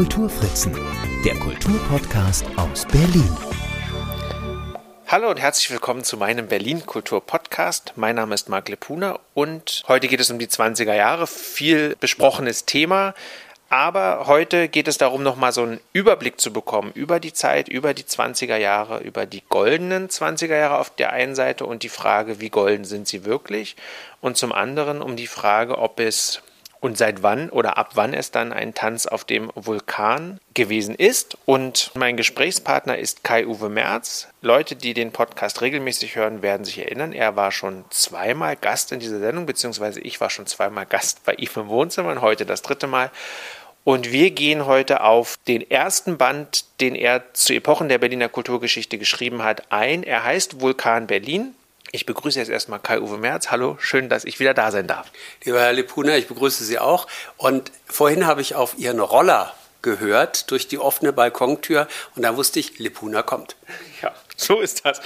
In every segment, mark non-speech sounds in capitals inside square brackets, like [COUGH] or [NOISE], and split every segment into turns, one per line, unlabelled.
Kulturfritzen, der Kulturpodcast aus Berlin.
Hallo und herzlich willkommen zu meinem Berlin Kultur Podcast. Mein Name ist Marc Lepuna und heute geht es um die 20er Jahre. Viel besprochenes Thema. Aber heute geht es darum, nochmal so einen Überblick zu bekommen über die Zeit, über die 20er Jahre, über die goldenen 20er Jahre auf der einen Seite und die Frage, wie golden sind sie wirklich? Und zum anderen um die Frage, ob es und seit wann oder ab wann es dann ein Tanz auf dem Vulkan gewesen ist. Und mein Gesprächspartner ist Kai-Uwe Merz. Leute, die den Podcast regelmäßig hören, werden sich erinnern, er war schon zweimal Gast in dieser Sendung, beziehungsweise ich war schon zweimal Gast bei ihm im Wohnzimmer und heute das dritte Mal. Und wir gehen heute auf den ersten Band, den er zu Epochen der Berliner Kulturgeschichte geschrieben hat, ein. Er heißt Vulkan Berlin. Ich begrüße jetzt erstmal Kai-Uwe Merz. Hallo, schön, dass ich wieder da sein darf.
Lieber Herr Lepuna, ich begrüße Sie auch. Und vorhin habe ich auf Ihren Roller gehört durch die offene Balkontür und da wusste ich, Lepuna kommt.
Ja, so ist das.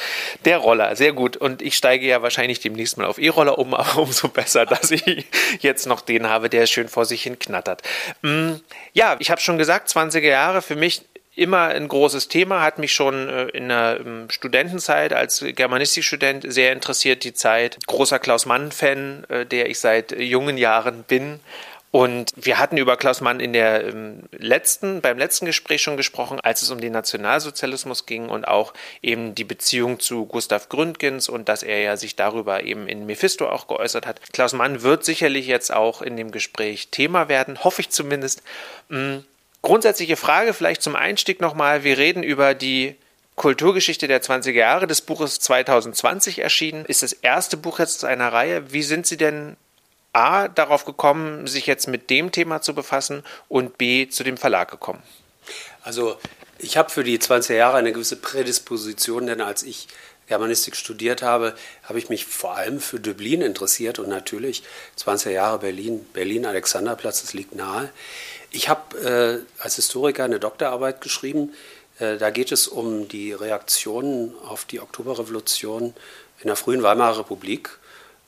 Der Roller, sehr gut. Und ich steige ja wahrscheinlich demnächst mal auf E-Roller um, [LAUGHS] aber umso besser, dass ich jetzt noch den habe, der schön vor sich hin knattert. Mm, ja, ich habe schon gesagt, 20er Jahre für mich immer ein großes Thema, hat mich schon äh, in der ähm, Studentenzeit als Germanistikstudent sehr interessiert, die Zeit. Großer Klaus Mann-Fan, äh, der ich seit jungen Jahren bin. Und wir hatten über Klaus Mann in der ähm, letzten, beim letzten Gespräch schon gesprochen, als es um den Nationalsozialismus ging und auch eben die Beziehung zu Gustav Gründgens und dass er ja sich darüber eben in Mephisto auch geäußert hat. Klaus Mann wird sicherlich jetzt auch in dem Gespräch Thema werden, hoffe ich zumindest. Grundsätzliche Frage vielleicht zum Einstieg nochmal. Wir reden über die Kulturgeschichte der 20er Jahre des Buches 2020 erschienen. Ist das erste Buch jetzt einer Reihe. Wie sind Sie denn A, darauf gekommen, sich jetzt mit dem Thema zu befassen und B, zu dem Verlag gekommen?
Also ich habe für die 20er Jahre eine gewisse Prädisposition, denn als ich Germanistik studiert habe, habe ich mich vor allem für Dublin interessiert und natürlich 20er Jahre Berlin, Berlin Alexanderplatz, das liegt nahe. Ich habe äh, als Historiker eine Doktorarbeit geschrieben. Äh, da geht es um die Reaktionen auf die Oktoberrevolution in der frühen Weimarer Republik.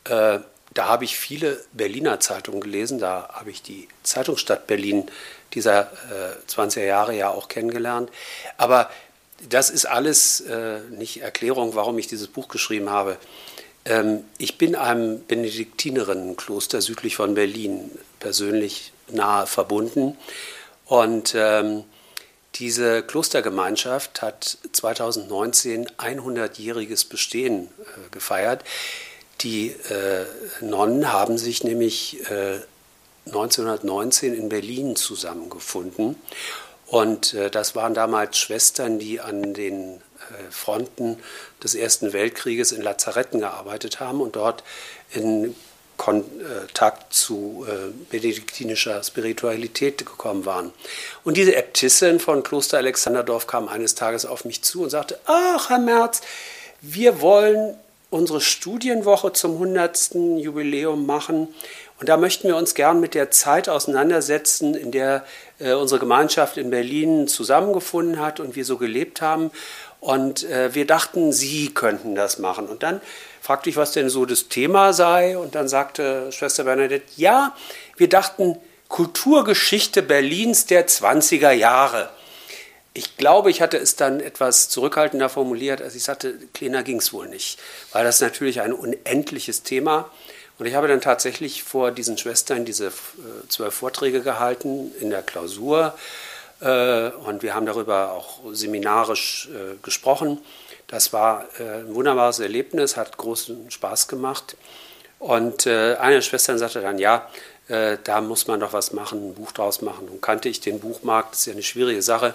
Äh, da habe ich viele Berliner Zeitungen gelesen. Da habe ich die Zeitungsstadt Berlin dieser 20er äh, Jahre ja auch kennengelernt. Aber das ist alles äh, nicht Erklärung, warum ich dieses Buch geschrieben habe. Ähm, ich bin einem Benediktinerinnenkloster südlich von Berlin persönlich nahe verbunden. Und ähm, diese Klostergemeinschaft hat 2019 100-jähriges Bestehen äh, gefeiert. Die äh, Nonnen haben sich nämlich äh, 1919 in Berlin zusammengefunden. Und äh, das waren damals Schwestern, die an den äh, Fronten des Ersten Weltkrieges in Lazaretten gearbeitet haben und dort in Kontakt zu äh, benediktinischer Spiritualität gekommen waren. Und diese Äbtissin von Kloster Alexanderdorf kam eines Tages auf mich zu und sagte, ach Herr Merz, wir wollen unsere Studienwoche zum 100. Jubiläum machen. Und da möchten wir uns gern mit der Zeit auseinandersetzen, in der äh, unsere Gemeinschaft in Berlin zusammengefunden hat und wir so gelebt haben. Und äh, wir dachten, Sie könnten das machen. Und dann fragte ich, was denn so das Thema sei. Und dann sagte Schwester Bernadette, ja, wir dachten Kulturgeschichte Berlins der 20er Jahre. Ich glaube, ich hatte es dann etwas zurückhaltender formuliert, als ich sagte, kleiner ging es wohl nicht, weil das natürlich ein unendliches Thema. Und ich habe dann tatsächlich vor diesen Schwestern diese äh, zwölf Vorträge gehalten in der Klausur. Äh, und wir haben darüber auch seminarisch äh, gesprochen. Das war äh, ein wunderbares Erlebnis, hat großen Spaß gemacht. Und äh, eine der Schwestern sagte dann, ja, äh, da muss man doch was machen, ein Buch draus machen. Und kannte ich den Buchmarkt, das ist ja eine schwierige Sache.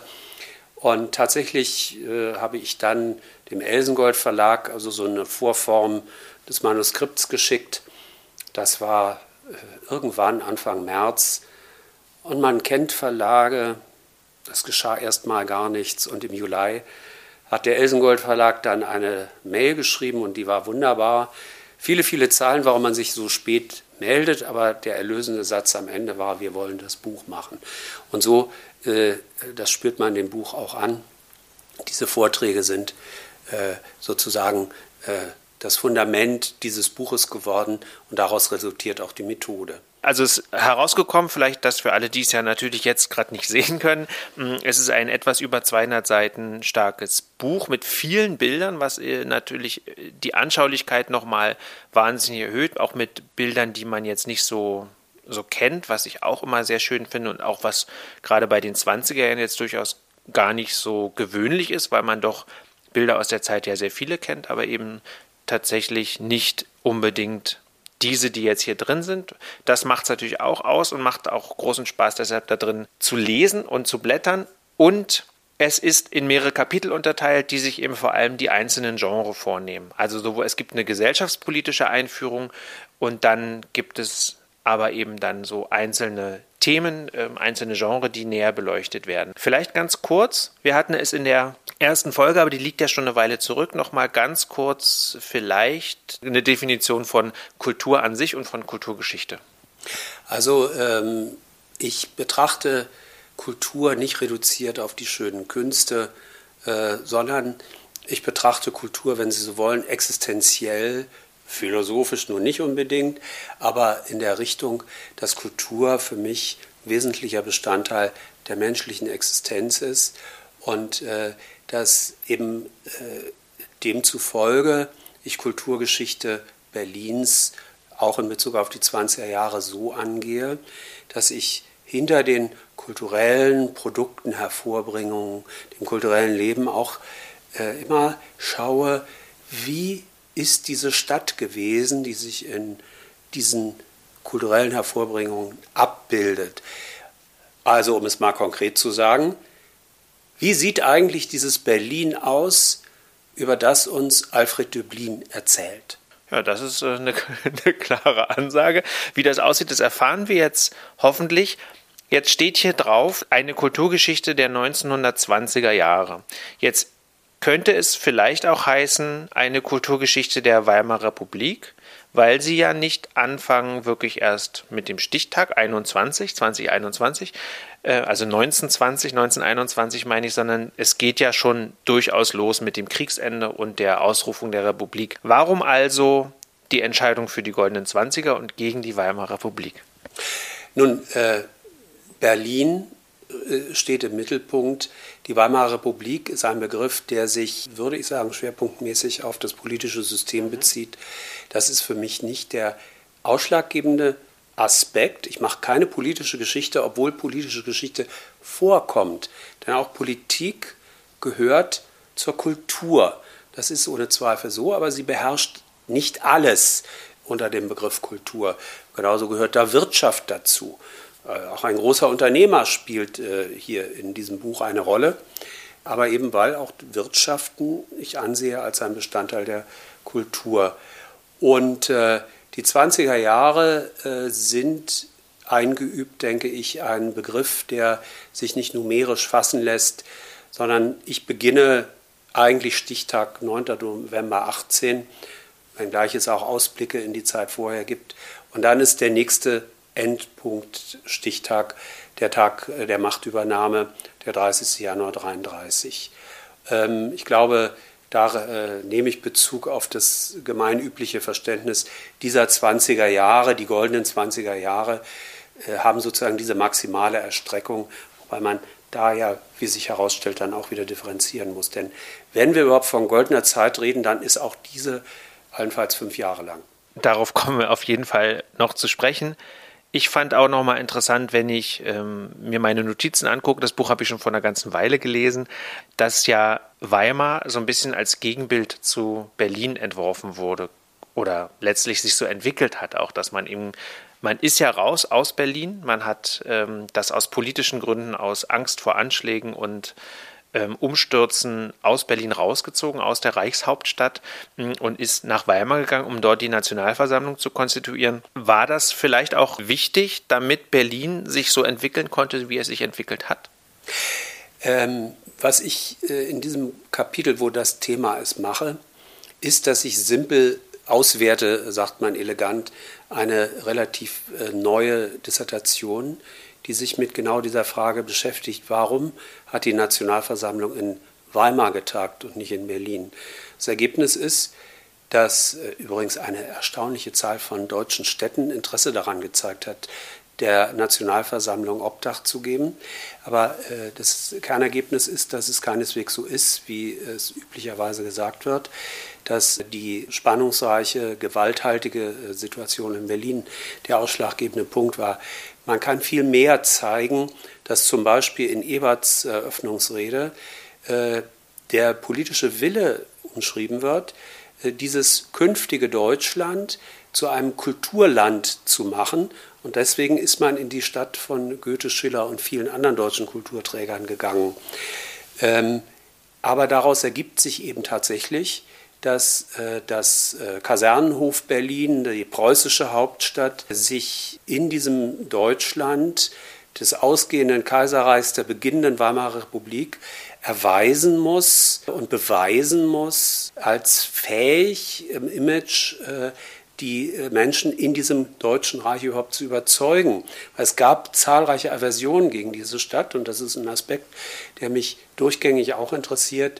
Und tatsächlich habe ich dann dem Elsengold Verlag also so eine Vorform des Manuskripts geschickt. Das war irgendwann Anfang März. Und man kennt Verlage, es geschah erstmal gar nichts. Und im Juli hat der Elsengold Verlag dann eine Mail geschrieben und die war wunderbar. Viele, viele Zahlen, warum man sich so spät meldet, aber der erlösende Satz am Ende war, wir wollen das Buch machen. Und so, äh, das spürt man dem Buch auch an. Diese Vorträge sind äh, sozusagen äh, das Fundament dieses Buches geworden und daraus resultiert auch die Methode.
Also es ist herausgekommen, vielleicht das für alle, die es ja natürlich jetzt gerade nicht sehen können. Mm, es ist ein etwas über 200 Seiten starkes Buch mit vielen Bildern, was äh, natürlich äh, die Anschaulichkeit nochmal wahnsinnig erhöht, auch mit Bildern, die man jetzt nicht so so kennt, was ich auch immer sehr schön finde und auch was gerade bei den 20er Jahren jetzt durchaus gar nicht so gewöhnlich ist, weil man doch Bilder aus der Zeit ja sehr viele kennt, aber eben tatsächlich nicht unbedingt diese, die jetzt hier drin sind. Das macht es natürlich auch aus und macht auch großen Spaß, deshalb da drin zu lesen und zu blättern. Und es ist in mehrere Kapitel unterteilt, die sich eben vor allem die einzelnen Genres vornehmen. Also sowohl es gibt eine gesellschaftspolitische Einführung und dann gibt es aber eben dann so einzelne Themen, äh, einzelne Genres, die näher beleuchtet werden. Vielleicht ganz kurz, wir hatten es in der ersten Folge, aber die liegt ja schon eine Weile zurück, nochmal ganz kurz vielleicht eine Definition von Kultur an sich und von Kulturgeschichte.
Also ähm, ich betrachte Kultur nicht reduziert auf die schönen Künste, äh, sondern ich betrachte Kultur, wenn Sie so wollen, existenziell philosophisch nur nicht unbedingt, aber in der Richtung, dass Kultur für mich wesentlicher Bestandteil der menschlichen Existenz ist und äh, dass eben äh, demzufolge ich Kulturgeschichte Berlins auch in Bezug auf die 20er Jahre so angehe, dass ich hinter den kulturellen Produkten, Hervorbringungen, dem kulturellen Leben auch äh, immer schaue, wie ist diese Stadt gewesen, die sich in diesen kulturellen Hervorbringungen abbildet. Also, um es mal konkret zu sagen, wie sieht eigentlich dieses Berlin aus, über das uns Alfred Döblin erzählt?
Ja, das ist äh, eine, [LAUGHS] eine, klare Ansage. Wie das aussieht, das erfahren wir jetzt hoffentlich. Jetzt steht hier drauf eine Kulturgeschichte der 1920er Jahre. Jetzt könnte es vielleicht auch heißen, eine Kulturgeschichte der Weimarer Republik, weil sie ja nicht anfangen, wirklich erst mit dem Stichtag 21, 2021, äh, also 1920, 1921 meine ich, sondern es geht ja schon durchaus los mit dem Kriegsende und der Ausrufung der Republik. Warum also die Entscheidung für die Goldenen Zwanziger und gegen die Weimarer Republik?
Nun, äh, Berlin steht im Mittelpunkt. Die Weimarer Republik ist ein Begriff, der sich, würde ich sagen, schwerpunktmäßig auf das politische System bezieht. Das ist für mich nicht der ausschlaggebende Aspekt. Ich mache keine politische Geschichte, obwohl politische Geschichte vorkommt. Denn auch Politik gehört zur Kultur. Das ist ohne Zweifel so, aber sie beherrscht nicht alles unter dem Begriff Kultur. Genauso gehört da Wirtschaft dazu. Äh, auch ein großer Unternehmer spielt äh, hier in diesem Buch eine Rolle. Aber eben weil auch Wirtschaften ich ansehe als ein Bestandteil der Kultur. Und äh, die 20er Jahre sind eingeübt, denke ich, ein Begriff, der sich nicht numerisch fassen lässt, sondern ich beginne eigentlich Stichtag 9. November 18, wenngleich es auch Ausblicke in die Zeit vorher gibt. Und dann ist der nächste Endpunkt, Stichtag, der Tag der Machtübernahme, der 30. Januar 33. Ähm, ich glaube, da äh, nehme ich Bezug auf das gemeinübliche Verständnis dieser 20er Jahre, die goldenen 20er Jahre, äh, haben sozusagen diese maximale Erstreckung, wobei man da ja, wie sich herausstellt, dann auch wieder differenzieren muss. Denn wenn wir überhaupt von goldener Zeit reden, dann ist auch diese allenfalls fünf Jahre lang.
Darauf kommen wir auf jeden Fall noch zu sprechen. Ich fand auch nochmal interessant, wenn ich ähm, mir meine Notizen angucke, das Buch habe ich schon vor einer ganzen Weile gelesen, dass ja Weimar so ein bisschen als Gegenbild zu Berlin entworfen wurde oder letztlich sich so entwickelt hat, auch dass man eben, man ist ja raus aus Berlin, man hat ähm, das aus politischen Gründen, aus Angst vor Anschlägen und Umstürzen aus Berlin rausgezogen, aus der Reichshauptstadt mm, und ist nach Weimar gegangen, um dort die Nationalversammlung zu konstituieren. War das vielleicht auch wichtig, damit Berlin sich so entwickeln konnte, wie es sich entwickelt hat?
Ähm, was ich äh, in diesem Kapitel, wo das Thema ist, mache, ist, dass ich simpel auswerte, sagt man elegant, eine relativ äh, neue Dissertation, die sich mit genau dieser Frage beschäftigt. Warum hat die Nationalversammlung in Weimar getagt und nicht in Berlin? Das Ergebnis ist, dass äh, übrigens eine erstaunliche Zahl von deutschen Städten Interesse daran gezeigt hat, der Nationalversammlung Obdach zu geben. Aber äh, das Kernergebnis ist, dass es keineswegs so ist, wie es üblicherweise gesagt wird, dass die spannungsreiche, gewalthaltige äh, Situation in Berlin der ausschlaggebende Punkt war. Man kann viel mehr zeigen, dass zum Beispiel in Eberts Eröffnungsrede äh, der politische Wille umschrieben wird, äh, dieses künftige Deutschland zu einem Kulturland zu machen. Und deswegen ist man in die Stadt von Goethe, Schiller und vielen anderen deutschen Kulturträgern gegangen. Ähm, aber daraus ergibt sich eben tatsächlich, dass äh, das äh, Kasernenhof Berlin, die preußische Hauptstadt, sich in diesem Deutschland des ausgehenden Kaiserreichs, der beginnenden Weimarer Republik, erweisen muss und beweisen muss als fähig im Image äh, die Menschen in diesem Deutschen Reich überhaupt zu überzeugen. Es gab zahlreiche Aversionen gegen diese Stadt und das ist ein Aspekt, der mich durchgängig auch interessiert.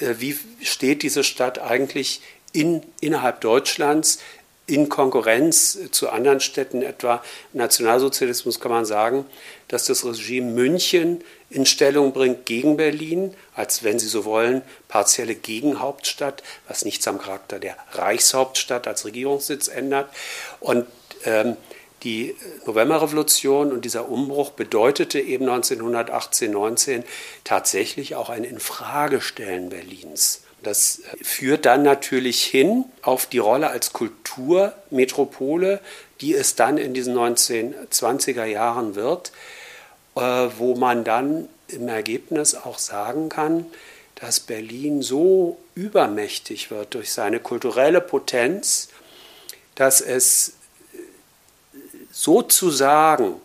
Äh, wie steht diese Stadt eigentlich in, innerhalb Deutschlands in Konkurrenz zu anderen Städten, etwa Nationalsozialismus, kann man sagen, dass das Regime München in Stellung bringt gegen Berlin, als wenn Sie so wollen, partielle Gegenhauptstadt, was nichts am Charakter der Reichshauptstadt als Regierungssitz ändert. Und ähm, die Novemberrevolution und dieser Umbruch bedeutete eben 1918, 19 tatsächlich auch ein Infragestellen Berlins. Das führt dann natürlich hin auf die Rolle als Kulturmetropole, die es dann in diesen 1920er Jahren wird, äh, wo man dann im Ergebnis auch sagen kann, dass Berlin so übermächtig wird durch seine kulturelle Potenz, dass es sozusagen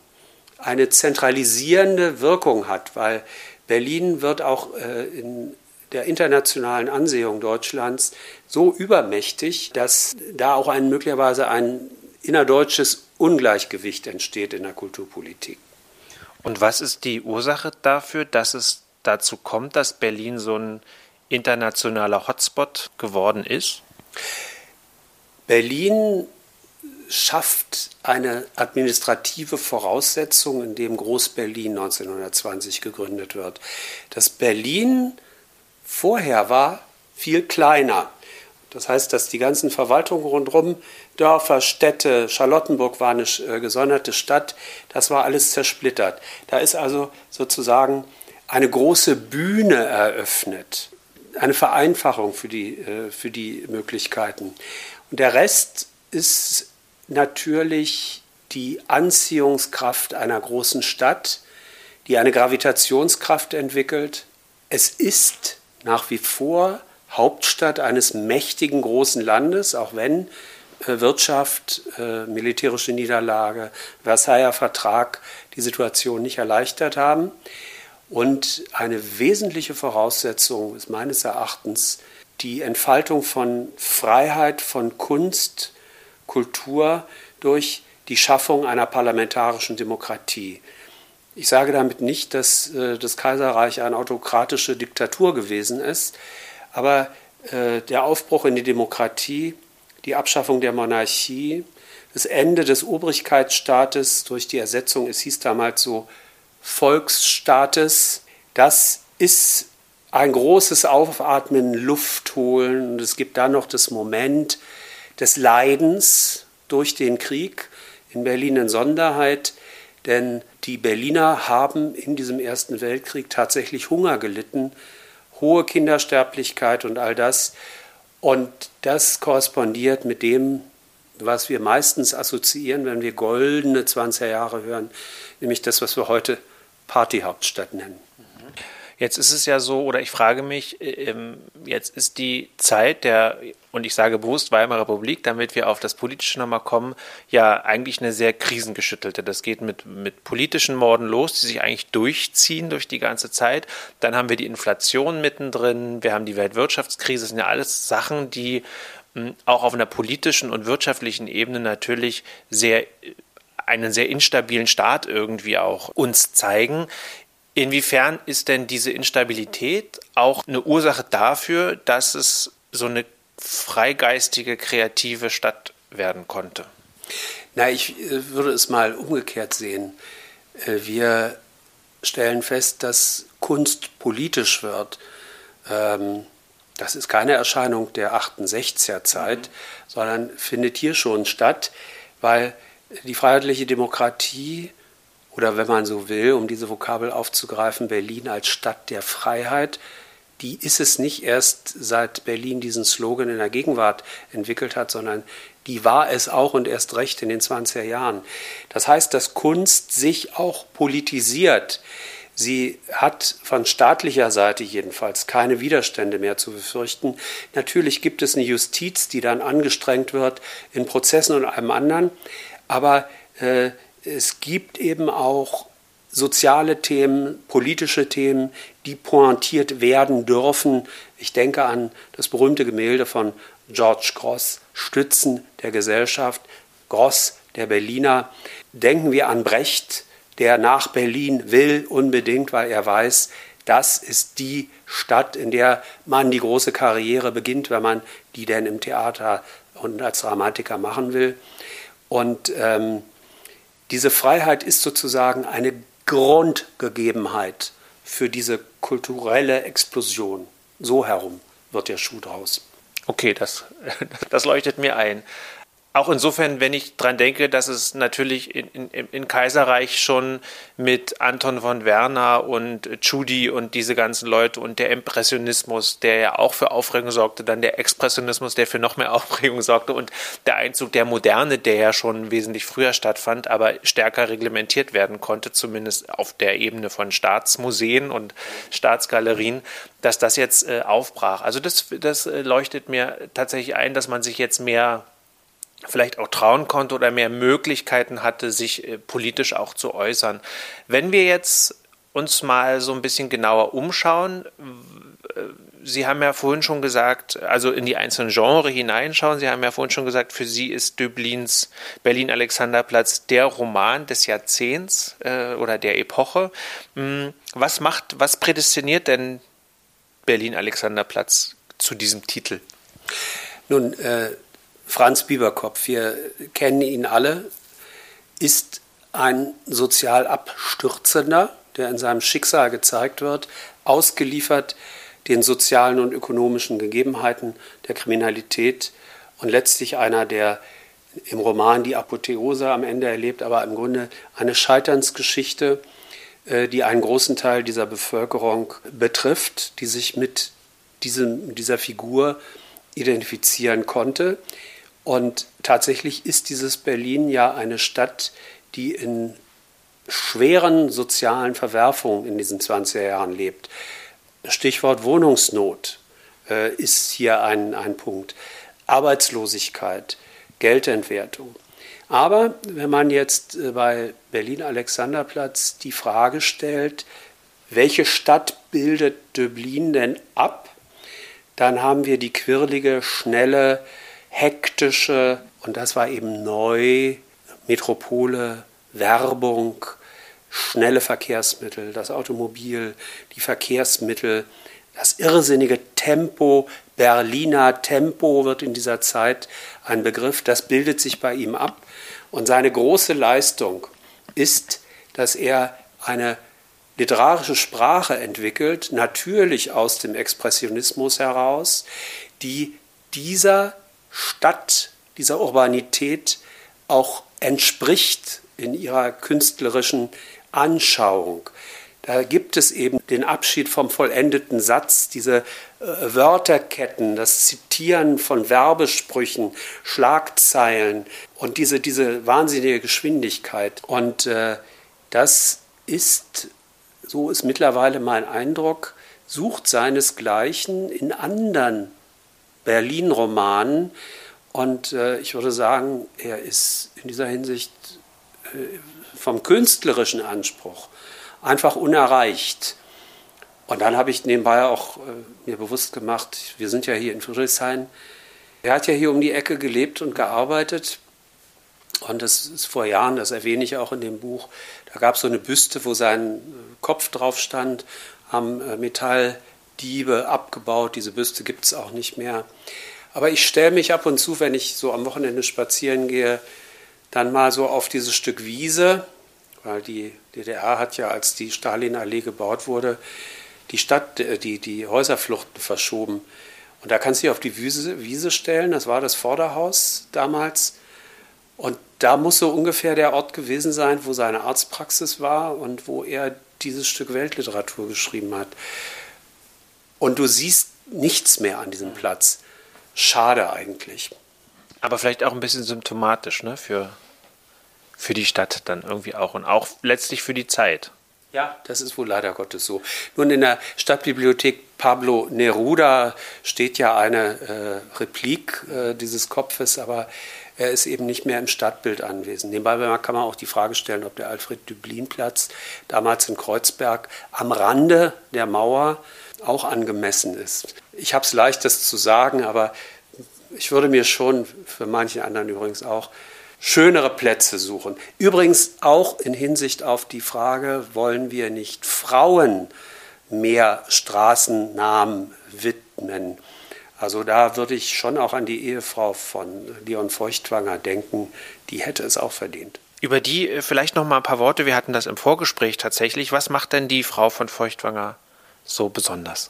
eine zentralisierende Wirkung hat, weil Berlin wird auch äh, in der internationalen Ansehung Deutschlands so übermächtig, dass da auch ein möglicherweise ein innerdeutsches Ungleichgewicht entsteht in der Kulturpolitik.
Und was ist die Ursache dafür, dass es dazu kommt, dass Berlin so ein internationaler Hotspot geworden ist?
Berlin schafft eine administrative Voraussetzung, in dem Groß-Berlin 1920 gegründet wird. Das Berlin vorher war viel kleiner. Das heißt, dass die ganzen Verwaltungen rundherum, Dörfer, Städte, Charlottenburg war eine äh, gesonderte Stadt, das war alles zersplittert. Da ist also sozusagen eine große Bühne eröffnet, eine Vereinfachung für die, äh, für die Möglichkeiten. Und der Rest ist natürlich die Anziehungskraft einer großen Stadt, die eine Gravitationskraft entwickelt. Es ist nach wie vor Hauptstadt eines mächtigen großen Landes, auch wenn äh, Wirtschaft, äh, militärische Niederlage, Versailler Vertrag die Situation nicht erleichtert haben. Und eine wesentliche Voraussetzung ist meines Erachtens die Entfaltung von Freiheit, von Kunst, Kultur durch die Schaffung einer parlamentarischen Demokratie. Ich sage damit nicht, dass äh, das Kaiserreich eine autokratische Diktatur gewesen ist, aber äh, der Aufbruch in die Demokratie, die Abschaffung der Monarchie, das Ende des Obrigkeitsstaates durch die Ersetzung, es hieß damals so, Volksstaates, das ist ein großes Aufatmen, Luft holen. Und es gibt dann noch das Moment des Leidens durch den Krieg, in Berlin in Sonderheit, denn die Berliner haben in diesem Ersten Weltkrieg tatsächlich Hunger gelitten, hohe Kindersterblichkeit und all das. Und das korrespondiert mit dem, was wir meistens assoziieren, wenn wir goldene 20er Jahre hören, nämlich das, was wir heute Partyhauptstadt nennen.
Jetzt ist es ja so, oder ich frage mich, äh, ähm, jetzt ist die Zeit der, und ich sage bewusst Weimarer Republik, damit wir auf das Politische nochmal kommen, ja eigentlich eine sehr krisengeschüttelte. Das geht mit, mit politischen Morden los, die sich eigentlich durchziehen durch die ganze Zeit. Dann haben wir die Inflation mittendrin, wir haben die Weltwirtschaftskrise, das sind ja alles Sachen, die hm, auch auf einer politischen und wirtschaftlichen Ebene natürlich sehr einen sehr instabilen Staat irgendwie auch uns zeigen. Inwiefern ist denn diese Instabilität auch eine Ursache dafür, dass es so eine freigeistige, kreative Stadt werden konnte?
Na, ich äh, würde es mal umgekehrt sehen. Äh, wir stellen fest, dass Kunst politisch wird. Ähm, das ist keine Erscheinung der 68er Zeit, mhm. sondern findet hier schon statt, weil die freiheitliche Demokratie oder wenn man so will, um diese Vokabel aufzugreifen, Berlin als Stadt der Freiheit, die ist es nicht erst seit Berlin diesen Slogan in der Gegenwart entwickelt hat, sondern die war es auch und erst recht in den 20er Jahren. Das heißt, dass Kunst sich auch politisiert. Sie hat von staatlicher Seite jedenfalls keine Widerstände mehr zu befürchten. Natürlich gibt es eine Justiz, die dann angestrengt wird in Prozessen und allem anderen, aber äh, es gibt eben auch soziale Themen, politische Themen, die pointiert werden dürfen. Ich denke an das berühmte Gemälde von George Gross, Stützen der Gesellschaft, Gross, der Berliner. Denken wir an Brecht, der nach Berlin will, unbedingt, weil er weiß, das ist die Stadt, in der man die große Karriere beginnt, wenn man die denn im Theater und als Dramatiker machen will. Und ähm, diese Freiheit ist sozusagen eine Grundgegebenheit für diese kulturelle Explosion. So herum wird der Schuh draus.
Okay, das, [LAUGHS] das leuchtet mir ein. Auch insofern, wenn ich daran denke, dass es natürlich in, in, in, Kaiserreich schon mit Anton von Werner und Tschudi und diese ganzen Leute und der Impressionismus, der ja auch für Aufregung sorgte, dann der Expressionismus, der für noch mehr [LAUGHS] Aufregung sorgte und der Einzug der Moderne, der ja schon wesentlich früher stattfand, aber stärker reglementiert werden konnte, zumindest auf der Ebene von Staatsmuseen und Staatsgalerien, dass das jetzt äh, aufbrach. Also das, das äh, leuchtet mir tatsächlich ein, dass man sich jetzt mehr vielleicht auch trauen konnte oder mehr Möglichkeiten hatte, sich äh, politisch auch zu äußern. Wenn wir jetzt uns mal so ein bisschen genauer umschauen, äh, Sie haben ja vorhin schon gesagt, also in die einzelnen Genres hineinschauen. Sie haben ja vorhin schon gesagt, für Sie ist Döblins Berlin-Alexanderplatz der Roman des Jahrzehnts äh, oder der Epoche. Hm, was macht, was prädestiniert denn Berlin-Alexanderplatz zu diesem Titel?
Nun, äh, Franz Bieberkopf, wir kennen ihn alle, ist ein sozial Abstürzender, der in seinem Schicksal gezeigt wird, ausgeliefert den sozialen und ökonomischen Gegebenheiten der Kriminalität und letztlich einer, der im Roman die Apotheose am Ende erlebt, aber im Grunde eine Scheiternsgeschichte, äh, die einen großen Teil dieser Bevölkerung betrifft, die sich mit diesem, dieser Figur identifizieren konnte. Und tatsächlich ist dieses Berlin ja eine Stadt, die in schweren sozialen Verwerfungen in diesen 20er Jahren lebt. Stichwort Wohnungsnot äh, ist hier ein, ein Punkt. Arbeitslosigkeit, Geldentwertung. Aber wenn man jetzt äh, bei Berlin-Alexanderplatz die Frage stellt, welche Stadt bildet Döblin denn ab, dann haben wir die quirlige, schnelle, hektische, und das war eben neu, Metropole, Werbung, schnelle Verkehrsmittel, das Automobil, die Verkehrsmittel, das irrsinnige Tempo, Berliner Tempo wird in dieser Zeit ein Begriff, das bildet sich bei ihm ab. Und seine große Leistung ist, dass er eine literarische Sprache entwickelt, natürlich aus dem Expressionismus heraus, die dieser Stadt, dieser Urbanität auch entspricht in ihrer künstlerischen Anschauung. Da gibt es eben den Abschied vom vollendeten Satz, diese äh, Wörterketten, das Zitieren von Werbesprüchen, Schlagzeilen und diese, diese wahnsinnige Geschwindigkeit. Und äh, das ist, so ist mittlerweile mein Eindruck, sucht seinesgleichen in anderen Berlin-Roman. Und äh, ich würde sagen, er ist in dieser Hinsicht äh, vom künstlerischen Anspruch einfach unerreicht. Und dann habe ich nebenbei auch äh, mir bewusst gemacht, wir sind ja hier in Friedrichshain. Er hat ja hier um die Ecke gelebt und gearbeitet. Und das ist vor Jahren, das erwähne ich auch in dem Buch, da gab es so eine Büste, wo sein äh, Kopf drauf stand, am äh, Metall Diebe abgebaut. Diese Büste gibt es auch nicht mehr. Aber ich stelle mich ab und zu, wenn ich so am Wochenende spazieren gehe, dann mal so auf dieses Stück Wiese, weil die DDR hat ja, als die Stalinallee gebaut wurde, die Stadt, äh, die, die Häuserfluchten verschoben. Und da kannst du dich auf die Wiese, Wiese stellen, das war das Vorderhaus damals. Und da muss so ungefähr der Ort gewesen sein, wo seine Arztpraxis war und wo er dieses Stück Weltliteratur geschrieben hat. Und du siehst nichts mehr an diesem Platz. Schade eigentlich.
Aber vielleicht auch ein bisschen symptomatisch ne? für, für die Stadt dann irgendwie auch und auch letztlich für die Zeit.
Ja, das ist wohl leider Gottes so. Nun in der Stadtbibliothek Pablo Neruda steht ja eine äh, Replik äh, dieses Kopfes, aber er ist eben nicht mehr im Stadtbild anwesend. Nebenbei kann man auch die Frage stellen, ob der Alfred-Düblin-Platz damals in Kreuzberg am Rande der Mauer auch angemessen ist. Ich habe es leicht, das zu sagen, aber ich würde mir schon, für manche anderen übrigens auch, schönere Plätze suchen. Übrigens auch in Hinsicht auf die Frage, wollen wir nicht Frauen mehr Straßennamen widmen? Also da würde ich schon auch an die Ehefrau von Leon Feuchtwanger denken, die hätte es auch verdient.
Über die äh, vielleicht noch mal ein paar Worte. Wir hatten das im Vorgespräch tatsächlich. Was macht denn die Frau von Feuchtwanger so besonders?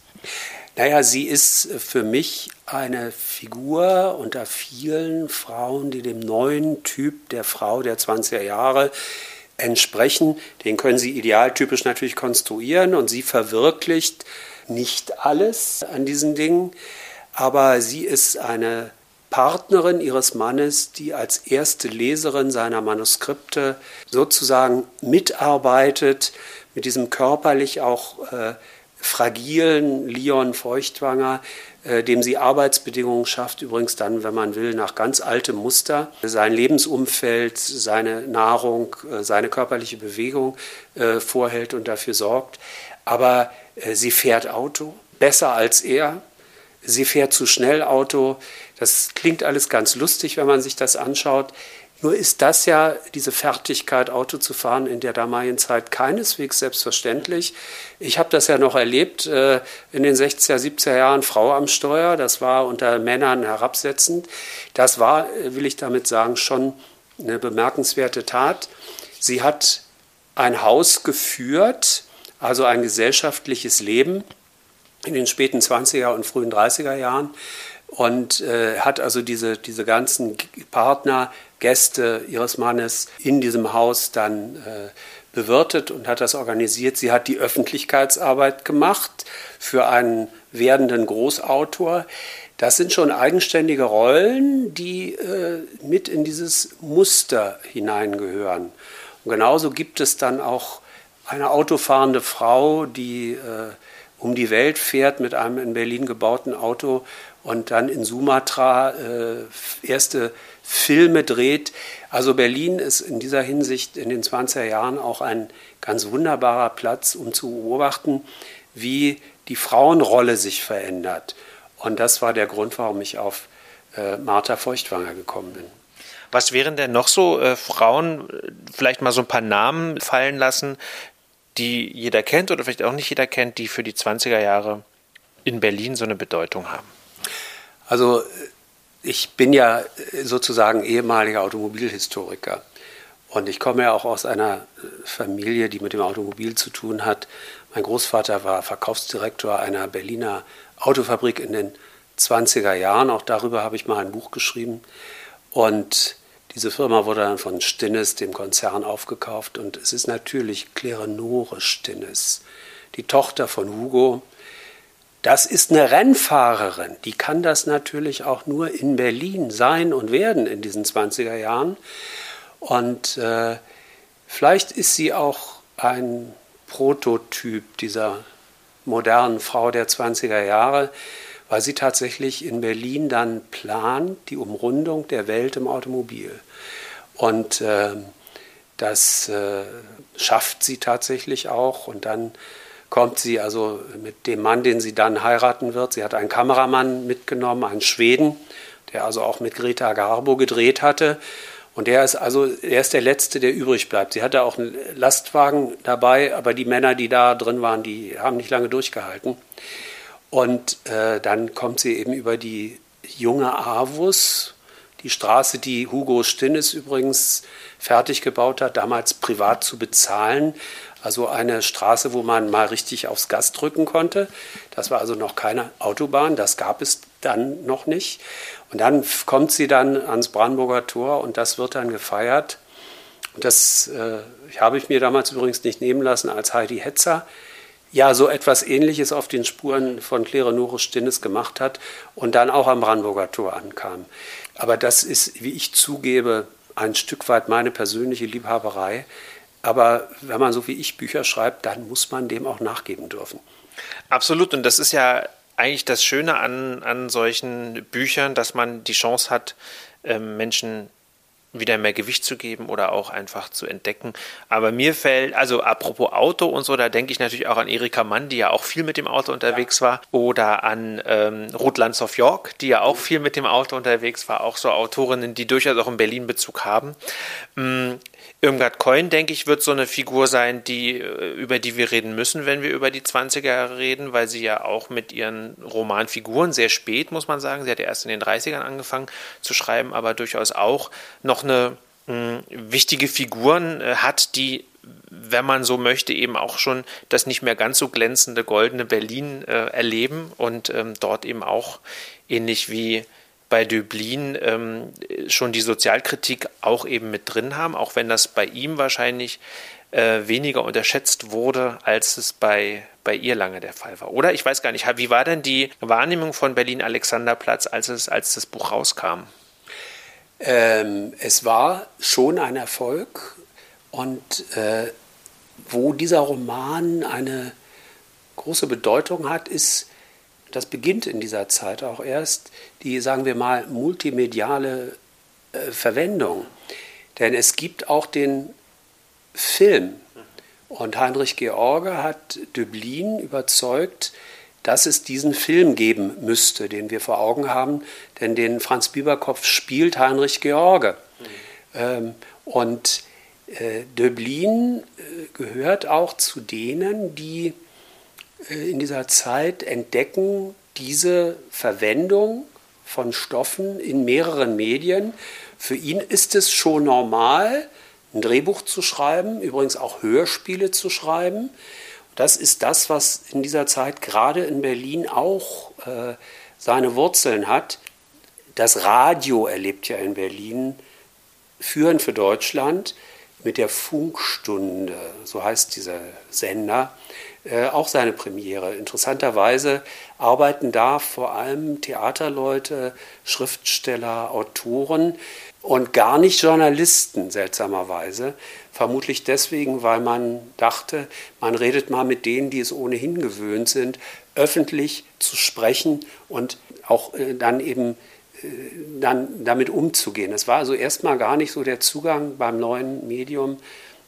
Naja, sie ist für mich eine Figur unter vielen Frauen, die dem neuen Typ der Frau der 20er Jahre entsprechen. Den können sie idealtypisch natürlich konstruieren und sie verwirklicht nicht alles an diesen Dingen, aber sie ist eine Partnerin ihres Mannes, die als erste Leserin seiner Manuskripte sozusagen mitarbeitet, mit diesem körperlich auch äh, fragilen Leon Feuchtwanger, äh, dem sie Arbeitsbedingungen schafft, übrigens dann, wenn man will, nach ganz altem Muster. Sein Lebensumfeld, seine Nahrung, äh, seine körperliche Bewegung äh, vorhält und dafür sorgt. Aber sie fährt Auto, besser als er. Sie fährt zu schnell Auto. Das klingt alles ganz lustig, wenn man sich das anschaut. Nur ist das ja, diese Fertigkeit, Auto zu fahren, in der damaligen Zeit keineswegs selbstverständlich. Ich habe das ja noch erlebt äh, in den 60er, 70er Jahren, Frau am Steuer, das war unter Männern herabsetzend. Das war, will ich damit sagen, schon eine bemerkenswerte Tat. Sie hat ein Haus geführt, also ein gesellschaftliches Leben in den späten 20er und frühen 30er Jahren und äh, hat also diese, diese ganzen Partner Gäste ihres Mannes in diesem Haus dann äh, bewirtet und hat das organisiert. Sie hat die Öffentlichkeitsarbeit gemacht für einen werdenden Großautor. Das sind schon eigenständige Rollen, die äh, mit in dieses Muster hineingehören. Und genauso gibt es dann auch eine autofahrende Frau, die äh, um die Welt fährt mit einem in Berlin gebauten Auto und dann in Sumatra äh, erste Filme dreht. Also Berlin ist in dieser Hinsicht in den 20er Jahren auch ein ganz wunderbarer Platz, um zu beobachten, wie die Frauenrolle sich verändert. Und das war der Grund, warum ich auf äh, Martha Feuchtwanger gekommen bin.
Was wären denn noch so äh, Frauen, vielleicht mal so ein paar Namen fallen lassen, die jeder kennt oder vielleicht auch nicht jeder kennt, die für die 20er Jahre in Berlin so eine Bedeutung haben?
Also ich bin ja sozusagen ehemaliger Automobilhistoriker. Und ich komme ja auch aus einer Familie, die mit dem Automobil zu tun hat. Mein Großvater war Verkaufsdirektor einer Berliner Autofabrik in den 20er Jahren. Auch darüber habe ich mal ein Buch geschrieben. Und diese Firma wurde dann von Stinnes, dem Konzern, aufgekauft. Und es ist natürlich Klerenore Stinnes, die Tochter von Hugo, das ist eine Rennfahrerin, die kann das natürlich auch nur in Berlin sein und werden in diesen 20er Jahren. Und äh, vielleicht ist sie auch ein Prototyp dieser modernen Frau der 20er Jahre, weil sie tatsächlich in Berlin dann plant die Umrundung der Welt im Automobil. Und äh, das äh, schafft sie tatsächlich auch und dann kommt sie also mit dem Mann, den sie dann heiraten wird. Sie hat einen Kameramann mitgenommen, einen Schweden, der also auch mit Greta Garbo gedreht hatte. Und der ist also, er ist der Letzte, der übrig bleibt. Sie hatte auch einen Lastwagen dabei, aber die Männer, die da drin waren, die haben nicht lange durchgehalten. Und äh, dann kommt sie eben über die junge Avus, die Straße, die Hugo Stinnes übrigens fertig gebaut hat, damals privat zu bezahlen. Also eine Straße, wo man mal richtig aufs Gas drücken konnte. Das war also noch keine Autobahn, das gab es dann noch nicht. Und dann kommt sie dann ans Brandenburger Tor und das wird dann gefeiert. Und das äh, habe ich mir damals übrigens nicht nehmen lassen, als Heidi Hetzer ja so etwas Ähnliches auf den Spuren von Claire Nore Stinnes gemacht hat und dann auch am Brandenburger Tor ankam. Aber das ist, wie ich zugebe, ein Stück weit meine persönliche Liebhaberei. Aber wenn man so wie ich Bücher schreibt, dann muss man dem auch nachgeben dürfen.
Absolut. Und das ist ja eigentlich das Schöne an, an solchen Büchern, dass man die Chance hat, ähm, Menschen wieder mehr Gewicht zu geben oder auch einfach zu entdecken. Aber mir fällt, also apropos Auto und so, da denke ich natürlich auch an Erika Mann, die ja auch viel mit dem Auto unterwegs war, oder an ähm, Ruth Lanz of York, die ja auch viel mit dem Auto unterwegs war, auch so Autorinnen, die durchaus auch einen Berlin-Bezug haben. Ähm, Irmgard Coin, denke ich, wird so eine Figur sein, die, äh, über die wir reden müssen, wenn wir über die 20er reden, weil sie ja auch mit ihren Romanfiguren sehr spät, muss man sagen, sie hat ja erst in den 30ern angefangen zu schreiben, aber durchaus auch noch eine mh, wichtige Figuren äh, hat, die wenn man so möchte, eben auch schon das nicht mehr ganz so glänzende goldene Berlin äh, erleben und ähm, dort eben auch ähnlich wie bei Döblin ähm, schon die Sozialkritik auch eben mit drin haben, auch wenn das bei ihm wahrscheinlich äh, weniger unterschätzt wurde, als es bei, bei ihr lange der Fall war. Oder ich weiß gar nicht, wie war denn die Wahrnehmung von Berlin-Alexanderplatz, als, es, als das Buch rauskam?
Ähm, es war schon ein Erfolg und äh, wo dieser Roman eine große Bedeutung hat, ist, das beginnt in dieser Zeit auch erst, die, sagen wir mal, multimediale äh, Verwendung. Denn es gibt auch den Film. Und Heinrich George hat Döblin überzeugt, dass es diesen Film geben müsste, den wir vor Augen haben, denn den Franz Bieberkopf spielt Heinrich George. Mhm. Und äh, Döblin äh, gehört auch zu denen, die äh, in dieser Zeit entdecken diese Verwendung von Stoffen in mehreren Medien. Für ihn ist es schon normal, ein Drehbuch zu schreiben, übrigens auch Hörspiele zu schreiben. Das ist das, was in dieser Zeit gerade in Berlin auch äh, seine Wurzeln hat. Das Radio erlebt ja in Berlin führend für Deutschland mit der Funkstunde, so heißt dieser Sender. Äh, auch seine Premiere. Interessanterweise arbeiten da vor allem Theaterleute, Schriftsteller, Autoren und gar nicht Journalisten, seltsamerweise. Vermutlich deswegen, weil man dachte, man redet mal mit denen, die es ohnehin gewöhnt sind, öffentlich zu sprechen und auch äh, dann eben äh, dann damit umzugehen. Es war also erstmal gar nicht so der Zugang beim neuen Medium,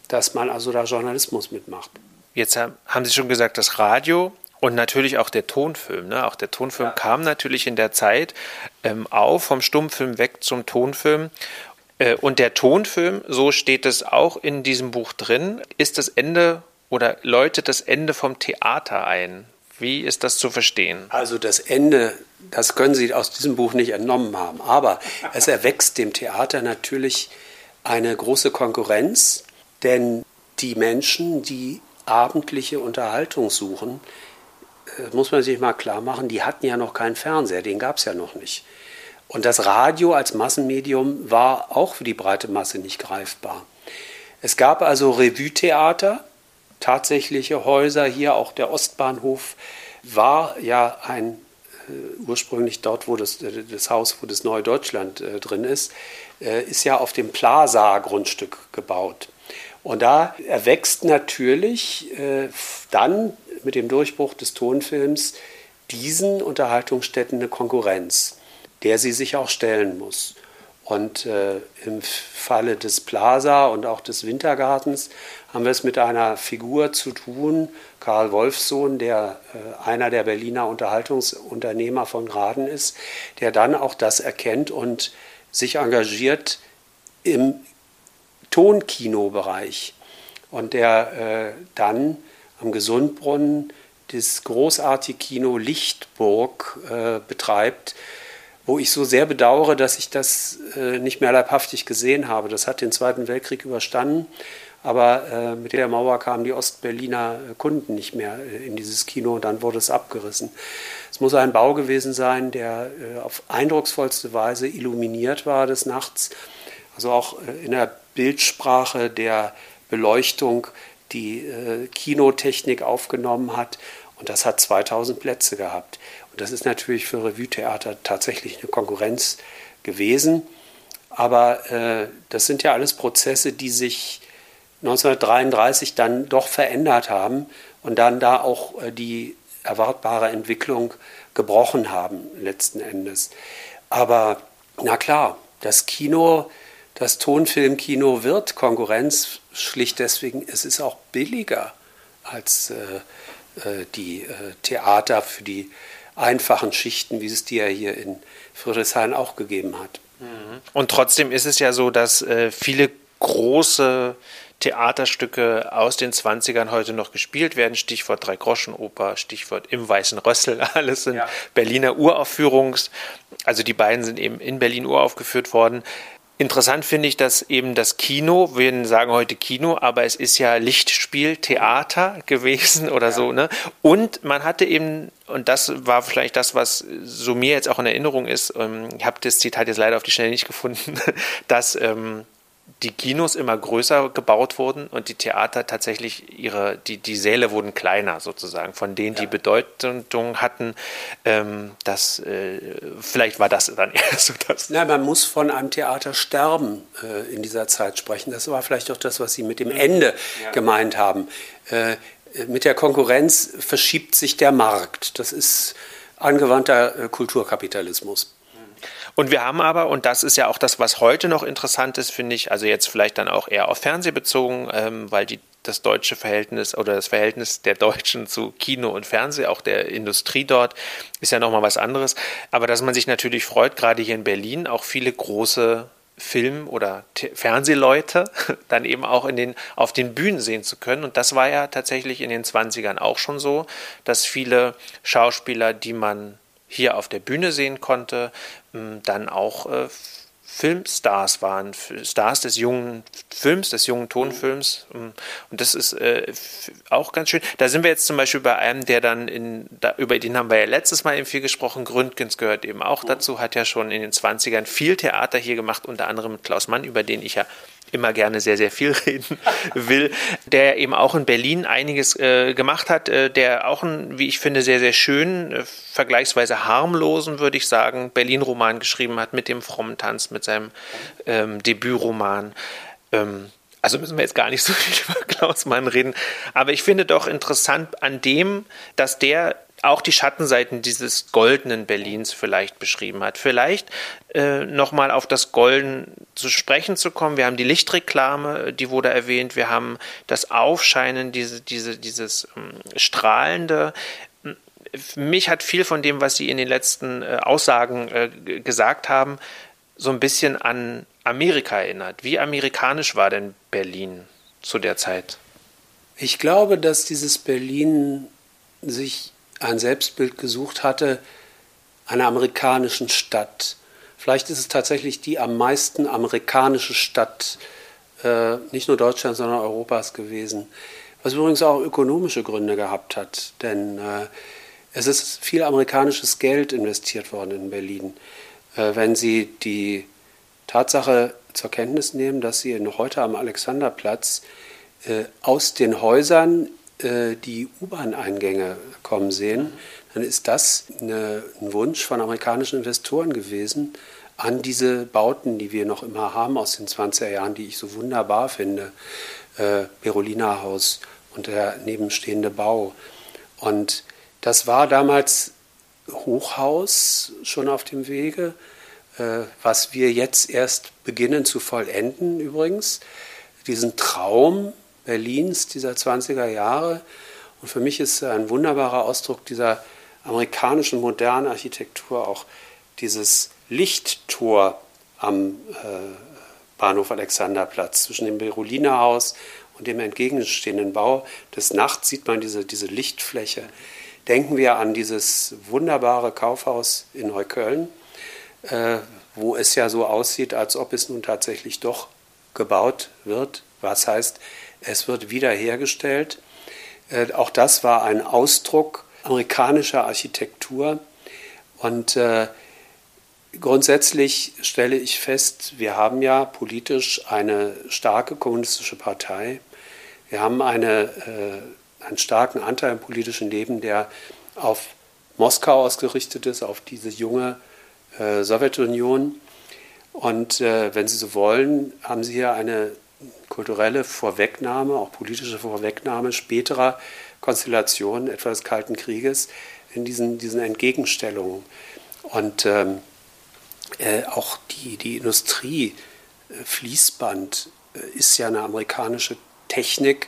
dass man also da Journalismus mitmacht.
Jetzt haben Sie schon gesagt, das Radio und natürlich auch der Tonfilm. Ne? Auch der Tonfilm ja. kam natürlich in der Zeit ähm, auf, vom Stummfilm weg zum Tonfilm. Äh, und der Tonfilm, so steht es auch in diesem Buch drin, ist das Ende oder läutet das Ende vom Theater ein. Wie ist das zu verstehen?
Also das Ende, das können Sie aus diesem Buch nicht entnommen haben. Aber es erwächst dem Theater natürlich eine große Konkurrenz, denn die Menschen, die abendliche Unterhaltung suchen, muss man sich mal klar machen, die hatten ja noch keinen Fernseher, den gab es ja noch nicht. Und das Radio als Massenmedium war auch für die breite Masse nicht greifbar. Es gab also Revue-Theater, tatsächliche Häuser, hier auch der Ostbahnhof war ja ein äh, ursprünglich dort, wo das, äh, das Haus, wo das Neue Deutschland äh, drin ist, äh, ist ja auf dem Plaza-Grundstück gebaut. Und da erwächst natürlich äh, dann mit dem Durchbruch des Tonfilms diesen Unterhaltungsstätten eine Konkurrenz, der sie sich auch stellen muss. Und äh, im Falle des Plaza und auch des Wintergartens haben wir es mit einer Figur zu tun, Karl Wolfsohn, der äh, einer der Berliner Unterhaltungsunternehmer von Graden ist, der dann auch das erkennt und sich engagiert im Tonkinobereich und der äh, dann am Gesundbrunnen das großartige Kino Lichtburg äh, betreibt, wo ich so sehr bedauere, dass ich das äh, nicht mehr leibhaftig gesehen habe. Das hat den Zweiten Weltkrieg überstanden, aber äh, mit der Mauer kamen die Ostberliner Kunden nicht mehr äh, in dieses Kino und dann wurde es abgerissen. Es muss ein Bau gewesen sein, der äh, auf eindrucksvollste Weise illuminiert war des Nachts, also auch äh, in der Bildsprache der Beleuchtung die äh, Kinotechnik aufgenommen hat und das hat 2000 Plätze gehabt. Das ist natürlich für Revue-Theater tatsächlich eine Konkurrenz gewesen. Aber äh, das sind ja alles Prozesse, die sich 1933 dann doch verändert haben und dann da auch äh, die erwartbare Entwicklung gebrochen haben letzten Endes. Aber na klar, das Kino, das Tonfilmkino wird Konkurrenz schlicht deswegen, es ist auch billiger als äh, äh die äh, Theater für die einfachen Schichten, wie es die ja hier in Friedrichshain auch gegeben hat.
Mhm. Und trotzdem ist es ja so, dass äh, viele große Theaterstücke aus den 20ern heute noch gespielt werden. Stichwort Drei-Groschen-Oper, Stichwort Im Weißen Rössel. [LAUGHS] Alles sind ja. Berliner Uraufführungs. Also die beiden sind eben in Berlin uraufgeführt worden. Interessant finde ich, dass eben das Kino, wir sagen heute Kino, aber es ist ja Lichtspiel, Theater gewesen oder ja. so, ne? Und man hatte eben, und das war vielleicht das, was so mir jetzt auch in Erinnerung ist, ähm, ich habe das Zitat jetzt leider auf die Schnelle nicht gefunden, [LAUGHS] dass ähm, die Kinos immer größer gebaut wurden und die Theater tatsächlich ihre, die, die Säle wurden kleiner sozusagen, von denen ja. die Bedeutung hatten. Ähm, das, äh, vielleicht war das dann [LAUGHS] eher so das.
Nein, man muss von einem Theater sterben äh, in dieser Zeit sprechen. Das war vielleicht auch das, was Sie mit dem Ende ja. gemeint haben. Äh, mit der Konkurrenz verschiebt sich der Markt. Das ist angewandter äh, Kulturkapitalismus.
Und wir haben aber, und das ist ja auch das, was heute noch interessant ist, finde ich, also jetzt vielleicht dann auch eher auf Fernseh bezogen, ähm, weil die, das deutsche Verhältnis oder das Verhältnis der Deutschen zu Kino und Fernseh, auch der Industrie dort, ist ja nochmal was anderes. Aber dass man sich natürlich freut, gerade hier in Berlin, auch viele große Film- oder Fernsehleute [LAUGHS] dann eben auch in den, auf den Bühnen sehen zu können. Und das war ja tatsächlich in den 20ern auch schon so, dass viele Schauspieler, die man hier auf der Bühne sehen konnte, ähm, dann auch äh, Filmstars waren, Stars des jungen Films, des jungen Tonfilms. Ähm, und das ist äh, auch ganz schön. Da sind wir jetzt zum Beispiel bei einem, der dann in, da, über den haben wir ja letztes Mal eben viel gesprochen. Gründgens gehört eben auch dazu, hat ja schon in den 20ern viel Theater hier gemacht, unter anderem mit Klaus Mann, über den ich ja immer gerne sehr, sehr viel [LAUGHS] reden will, der eben auch in Berlin einiges äh, gemacht hat, äh, der auch einen, wie ich finde, sehr, sehr schönen, äh, vergleichsweise harmlosen, würde ich sagen, Berlin-Roman geschrieben hat mit dem frommen Tanz, mit seinem ähm, Debütroman. Ähm, also müssen wir jetzt gar nicht so [LAUGHS] viel über Klaus Mann reden. Aber ich finde doch interessant an dem, dass der auch die Schattenseiten dieses goldenen Berlins vielleicht beschrieben hat. Vielleicht äh, nochmal auf das Golden zu sprechen zu kommen. Wir haben die Lichtreklame, die wurde erwähnt. Wir haben das Aufscheinen, diese, diese, dieses ähm, strahlende. Mich hat viel von dem, was Sie in den letzten äh, Aussagen äh, gesagt haben, so ein bisschen an Amerika erinnert. Wie amerikanisch war denn Berlin zu der Zeit?
Ich glaube, dass dieses Berlin sich ein Selbstbild gesucht hatte einer amerikanischen Stadt. Vielleicht ist es tatsächlich die am meisten amerikanische Stadt, äh, nicht nur Deutschlands, sondern Europas gewesen. Was übrigens auch ökonomische Gründe gehabt hat, denn äh, es ist viel amerikanisches Geld investiert worden in Berlin. Äh, wenn Sie die Tatsache zur Kenntnis nehmen, dass Sie heute am Alexanderplatz äh, aus den Häusern äh, die U-Bahn-Eingänge kommen sehen, dann ist das eine, ein Wunsch von amerikanischen Investoren gewesen, an diese Bauten, die wir noch immer haben aus den 20er Jahren, die ich so wunderbar finde, äh, Berolina Haus und der nebenstehende Bau. Und das war damals Hochhaus schon auf dem Wege, äh, was wir jetzt erst beginnen zu vollenden übrigens. Diesen Traum Berlins dieser 20er Jahre. Und für mich ist ein wunderbarer Ausdruck dieser amerikanischen modernen Architektur auch dieses Lichttor am äh, Bahnhof Alexanderplatz zwischen dem Beroliner Haus und dem entgegenstehenden Bau. Des Nachts sieht man diese, diese Lichtfläche. Denken wir an dieses wunderbare Kaufhaus in Neukölln, äh, wo es ja so aussieht, als ob es nun tatsächlich doch gebaut wird. Was heißt, es wird wiederhergestellt. Äh, auch das war ein Ausdruck amerikanischer Architektur. Und äh, grundsätzlich stelle ich fest, wir haben ja politisch eine starke kommunistische Partei. Wir haben eine, äh, einen starken Anteil im politischen Leben, der auf Moskau ausgerichtet ist, auf diese junge äh, Sowjetunion. Und äh, wenn Sie so wollen, haben Sie hier eine kulturelle Vorwegnahme, auch politische Vorwegnahme späterer Konstellationen, etwa des Kalten Krieges, in diesen, diesen Entgegenstellungen. Und ähm, äh, auch die, die Industrie, äh, Fließband, äh, ist ja eine amerikanische Technik.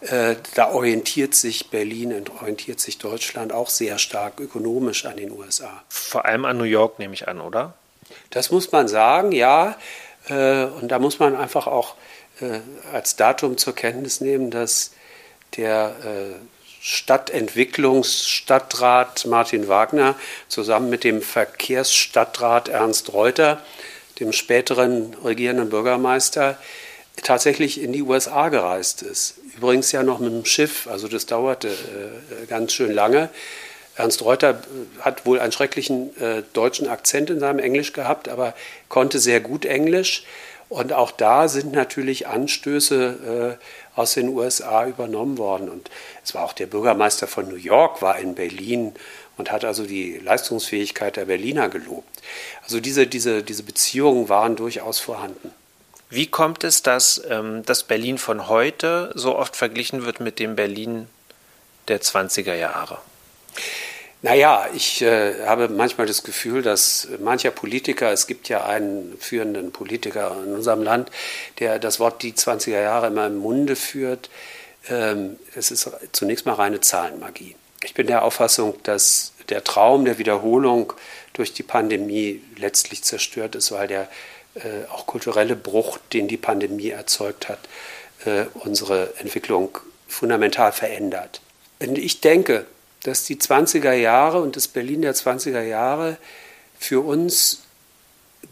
Äh, da orientiert sich Berlin und orientiert sich Deutschland auch sehr stark ökonomisch an den USA.
Vor allem an New York, nehme ich an, oder?
Das muss man sagen, ja. Äh, und da muss man einfach auch als Datum zur Kenntnis nehmen, dass der Stadtentwicklungsstadtrat Martin Wagner zusammen mit dem Verkehrsstadtrat Ernst Reuter, dem späteren regierenden Bürgermeister, tatsächlich in die USA gereist ist. Übrigens ja noch mit dem Schiff, also das dauerte äh, ganz schön lange. Ernst Reuter äh, hat wohl einen schrecklichen äh, deutschen Akzent in seinem Englisch gehabt, aber konnte sehr gut Englisch. Und auch da sind natürlich Anstöße äh, aus den USA übernommen worden. Und es war auch der Bürgermeister von New York, war in Berlin und hat also die Leistungsfähigkeit der Berliner gelobt. Also diese, diese, diese Beziehungen waren durchaus vorhanden.
Wie kommt es, dass ähm, das Berlin von heute so oft verglichen wird mit dem Berlin der 20er Jahre?
Naja, ich äh, habe manchmal das Gefühl, dass mancher Politiker, es gibt ja einen führenden Politiker in unserem Land, der das Wort die 20er Jahre immer im Munde führt. Ähm, es ist zunächst mal reine Zahlenmagie. Ich bin der Auffassung, dass der Traum der Wiederholung durch die Pandemie letztlich zerstört ist, weil der äh, auch kulturelle Bruch, den die Pandemie erzeugt hat, äh, unsere Entwicklung fundamental verändert. Und ich denke, dass die 20er Jahre und das Berlin der 20er Jahre für uns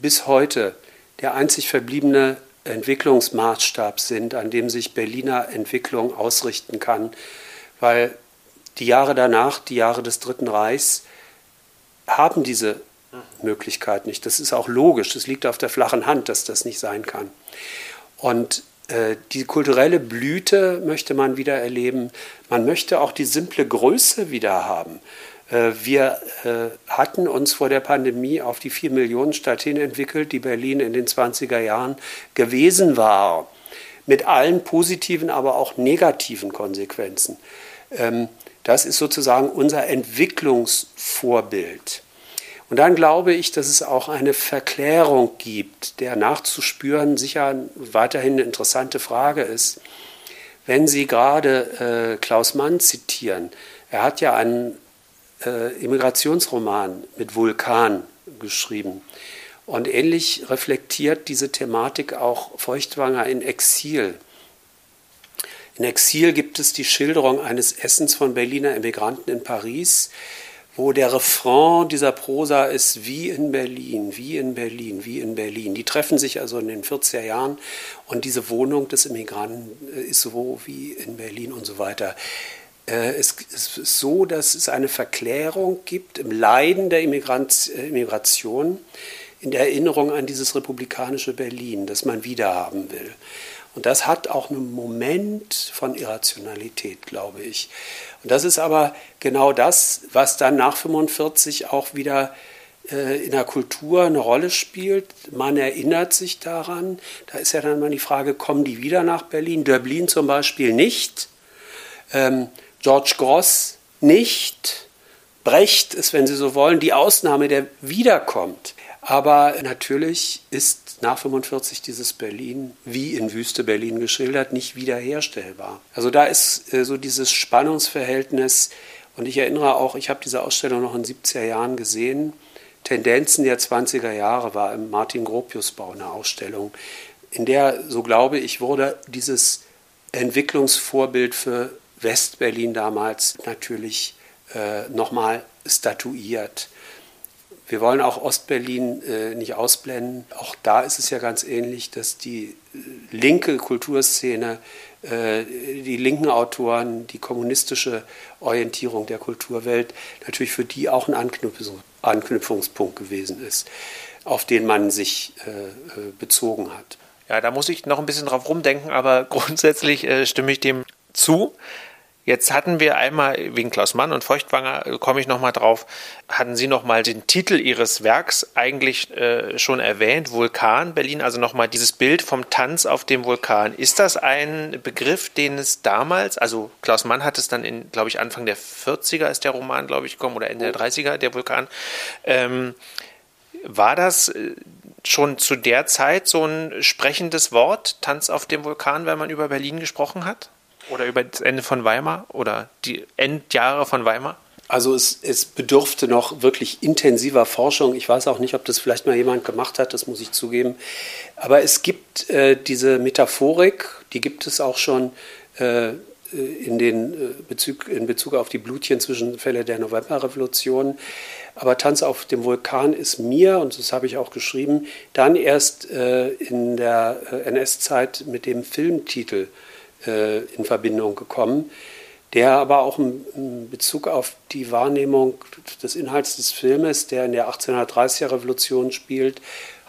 bis heute der einzig verbliebene Entwicklungsmaßstab sind, an dem sich Berliner Entwicklung ausrichten kann, weil die Jahre danach, die Jahre des Dritten Reichs, haben diese Möglichkeit nicht. Das ist auch logisch. Es liegt auf der flachen Hand, dass das nicht sein kann. Und die kulturelle Blüte möchte man wieder erleben. Man möchte auch die simple Größe wieder haben. Äh, wir äh, hatten uns vor der Pandemie auf die 4 Millionen Stadt hin entwickelt, die Berlin in den 20er Jahren gewesen war. Mit allen positiven, aber auch negativen Konsequenzen. Ähm, das ist sozusagen unser Entwicklungsvorbild. Und dann glaube ich, dass es auch eine Verklärung gibt, der nachzuspüren sicher weiterhin eine interessante Frage ist. Wenn Sie gerade äh, Klaus Mann zitieren, er hat ja einen äh, Immigrationsroman mit Vulkan geschrieben. Und ähnlich reflektiert diese Thematik auch Feuchtwanger in Exil. In Exil gibt es die Schilderung eines Essens von Berliner Emigranten in Paris, wo der Refrain dieser Prosa ist wie in Berlin, wie in Berlin, wie in Berlin. Die treffen sich also in den 40er Jahren und diese Wohnung des Immigranten äh, ist so wie in Berlin und so weiter. Äh, es ist so, dass es eine Verklärung gibt im Leiden der äh, Immigration, in der Erinnerung an dieses republikanische Berlin, das man wiederhaben will. Und das hat auch einen Moment von Irrationalität, glaube ich. Und das ist aber genau das, was dann nach 45 auch wieder äh, in der Kultur eine Rolle spielt. Man erinnert sich daran. Da ist ja dann mal die Frage, kommen die wieder nach Berlin? Döblin zum Beispiel nicht. Ähm, George Gross nicht. Brecht ist, wenn Sie so wollen, die Ausnahme, der wiederkommt. Aber natürlich ist nach 45 dieses Berlin, wie in Wüste Berlin geschildert, nicht wiederherstellbar. Also da ist äh, so dieses Spannungsverhältnis. Und ich erinnere auch, ich habe diese Ausstellung noch in den 70er Jahren gesehen. Tendenzen der 20er Jahre war im Martin Gropiusbau eine Ausstellung, in der, so glaube ich, wurde dieses Entwicklungsvorbild für Westberlin damals natürlich äh, nochmal statuiert wir wollen auch Ostberlin äh, nicht ausblenden. Auch da ist es ja ganz ähnlich, dass die äh, linke Kulturszene, äh, die linken Autoren, die kommunistische Orientierung der Kulturwelt natürlich für die auch ein Anknüpfungs Anknüpfungspunkt gewesen ist, auf den man sich äh, äh, bezogen hat.
Ja, da muss ich noch ein bisschen drauf rumdenken, aber [LAUGHS] grundsätzlich äh, stimme ich dem zu. Jetzt hatten wir einmal, wegen Klaus Mann und Feuchtwanger, äh, komme ich nochmal drauf, hatten Sie nochmal den Titel Ihres Werks eigentlich äh, schon erwähnt, Vulkan Berlin, also nochmal dieses Bild vom Tanz auf dem Vulkan. Ist das ein Begriff, den es damals, also Klaus Mann hat es dann in, glaube ich, Anfang der 40er ist der Roman, glaube ich, gekommen, oder Ende der 30er, der Vulkan. Ähm, war das äh, schon zu der Zeit so ein sprechendes Wort, Tanz auf dem Vulkan, wenn man über Berlin gesprochen hat? Oder über das Ende von Weimar oder die Endjahre von Weimar?
Also es, es bedurfte noch wirklich intensiver Forschung. Ich weiß auch nicht, ob das vielleicht mal jemand gemacht hat, das muss ich zugeben. Aber es gibt äh, diese Metaphorik, die gibt es auch schon äh, in, den, äh, Bezug, in Bezug auf die Blutchen-Zwischenfälle der Novemberrevolution. Aber Tanz auf dem Vulkan ist mir, und das habe ich auch geschrieben, dann erst äh, in der äh, NS-Zeit mit dem Filmtitel äh, in Verbindung gekommen, der aber auch in Bezug auf die Wahrnehmung des Inhalts des Filmes, der in der 1830er Revolution spielt,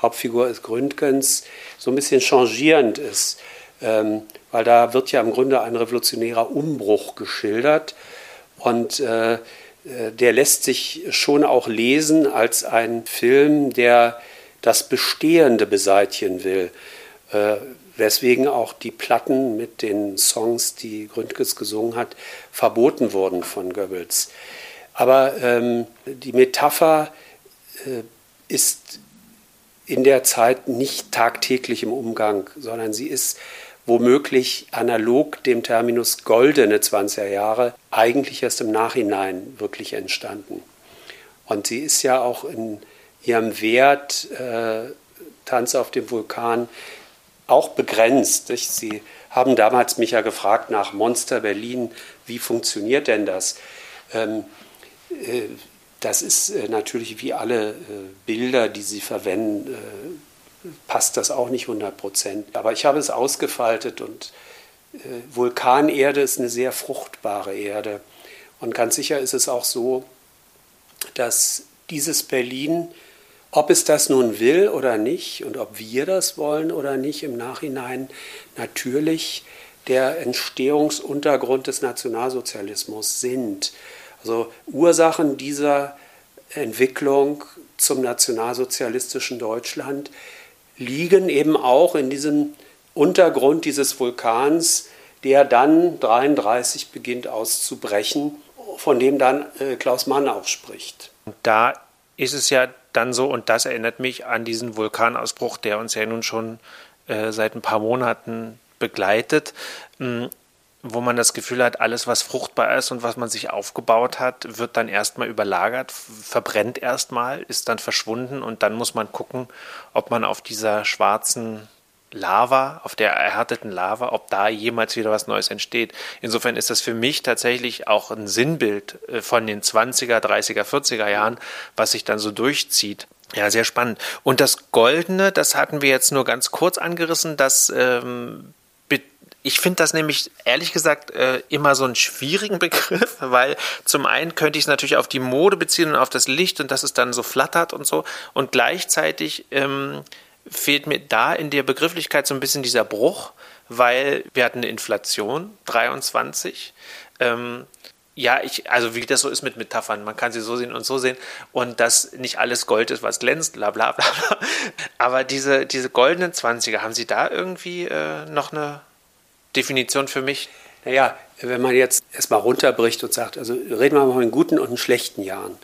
Hauptfigur ist Gründgens, so ein bisschen changierend ist, ähm, weil da wird ja im Grunde ein revolutionärer Umbruch geschildert und äh, äh der lässt sich schon auch lesen als ein Film, der das Bestehende beseitigen will. Weswegen auch die Platten mit den Songs, die Gründges gesungen hat, verboten wurden von Goebbels. Aber ähm, die Metapher äh, ist in der Zeit nicht tagtäglich im Umgang, sondern sie ist womöglich analog dem Terminus goldene 20er Jahre eigentlich erst im Nachhinein wirklich entstanden. Und sie ist ja auch in ihrem Wert äh, Tanz auf dem Vulkan auch begrenzt. Sie haben damals mich ja gefragt nach Monster Berlin, wie funktioniert denn das? Ähm, äh, das ist äh, natürlich wie alle äh, Bilder, die Sie verwenden, passt das auch nicht 100 Prozent. Aber ich habe es ausgefaltet und Vulkanerde ist eine sehr fruchtbare Erde. Und ganz sicher ist es auch so, dass dieses Berlin ob es das nun will oder nicht und ob wir das wollen oder nicht im Nachhinein, natürlich der Entstehungsuntergrund des Nationalsozialismus sind. Also Ursachen dieser Entwicklung zum nationalsozialistischen Deutschland liegen eben auch in diesem Untergrund dieses Vulkans, der dann 1933 beginnt auszubrechen, von dem dann äh, Klaus Mann auch spricht.
Da ist es ja dann so, und das erinnert mich an diesen Vulkanausbruch, der uns ja nun schon äh, seit ein paar Monaten begleitet, mh, hm, wo man das Gefühl hat, alles, was fruchtbar ist und was man sich aufgebaut hat, wird dann erstmal überlagert, verbrennt erstmal, ist dann verschwunden und dann muss man gucken, ob man auf dieser schwarzen Lava, auf der erhärteten Lava, ob da jemals wieder was Neues entsteht. Insofern ist das für mich tatsächlich auch ein Sinnbild äh, von den 20er, 30er, 40er Jahren, was sich dann so durchzieht. Ja, sehr spannend. Und das Goldene, das hatten wir jetzt nur ganz kurz angerissen, das ähm, ich finde das nämlich ehrlich gesagt äh, immer so einen schwierigen [LAUGHS] Begriff, weil zum einen könnte ich es natürlich auf die Mode beziehen und auf das Licht und dass es dann so flattert und so. Und gleichzeitig ähm, fehlt mir da in der Begrifflichkeit so ein bisschen dieser Bruch, weil wir hatten eine Inflation, 23. Ähm, ja, ich, also wie das so ist mit Metaphern, man kann sie so sehen und so sehen und dass nicht alles Gold ist, was glänzt, bla bla bla. Aber diese, diese goldenen Zwanziger, haben Sie da irgendwie äh, noch eine Definition für mich?
Naja, wenn man jetzt erstmal runterbricht und sagt, also reden wir mal von guten und schlechten Jahren,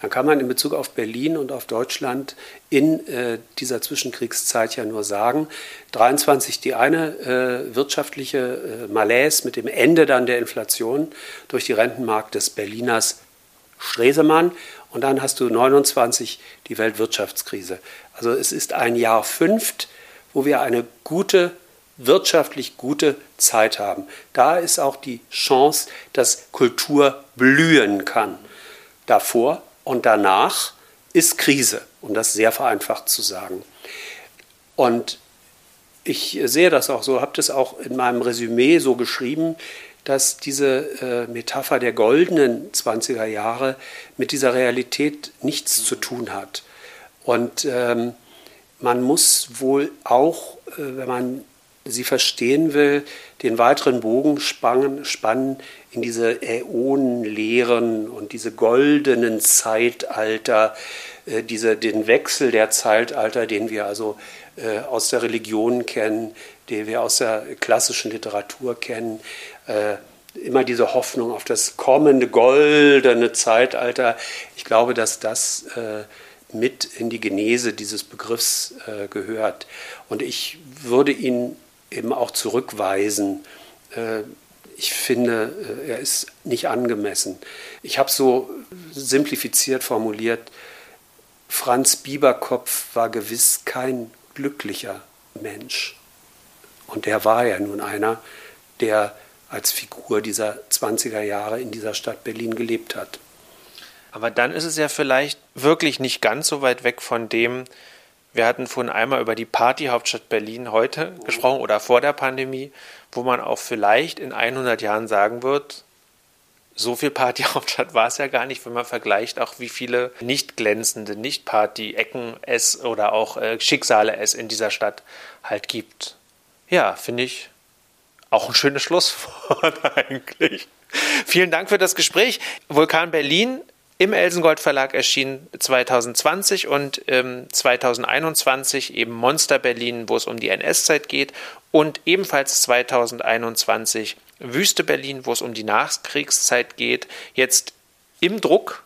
dann kann man in Bezug auf Berlin und auf Deutschland in äh, dieser Zwischenkriegszeit ja nur sagen, 23 die eine äh, wirtschaftliche äh, Malaise mit dem Ende dann der Inflation durch die Rentenmarkt des Berliners Stresemann und dann hast du 29 die Weltwirtschaftskrise. Also es ist ein Jahr fünft, wo wir eine gute wirtschaftlich gute Zeit haben. Da ist auch die Chance, dass Kultur blühen kann. Davor und danach ist Krise, um das sehr vereinfacht zu sagen. Und ich sehe das auch so, habe das auch in meinem Resümee so geschrieben, dass diese äh, Metapher der goldenen 20er Jahre mit dieser Realität nichts zu tun hat. Und ähm, man muss wohl auch, äh, wenn man sie verstehen will, den weiteren Bogen spannen, spannen in diese Äonenlehren und diese goldenen Zeitalter, äh, diese, den Wechsel der Zeitalter, den wir also äh, aus der Religion kennen, den wir aus der klassischen Literatur kennen. Äh, immer diese Hoffnung auf das kommende goldene Zeitalter. Ich glaube, dass das mit in die Genese dieses Begriffs gehört. Und ich würde ihn eben auch zurückweisen. Äh, ich finde, äh, er ist nicht angemessen. Ich habe so simplifiziert formuliert, Franz Bieberkopf war gewiss kein glücklicher Mensch. Und der war ja nun einer, der als Figur dieser 20er Jahre in dieser Stadt Berlin gelebt hat.
Aber dann ist es ja vielleicht wirklich nicht ganz so weit weg von dem, wir hatten vorhin einmal über die Partyhauptstadt Berlin heute gesprochen oder vor der Pandemie, wo man auch vielleicht in 100 Jahren sagen wird, so viel Partyhauptstadt war es ja gar nicht, wenn man vergleicht, auch wie viele nicht glänzende, nicht Party-Ecken es oder auch äh, Schicksale es in dieser Stadt halt gibt. Ja, finde ich auch ein schönes Schlusswort [LAUGHS] eigentlich. Vielen Dank für das Gespräch. Vulkan Berlin im Elsengold Verlag erschienen 2020 und ähm, 2021 eben Monster Berlin, wo es um die NS-Zeit geht und ebenfalls 2021 Wüste Berlin, wo es um die Nachkriegszeit geht. Jetzt im Druck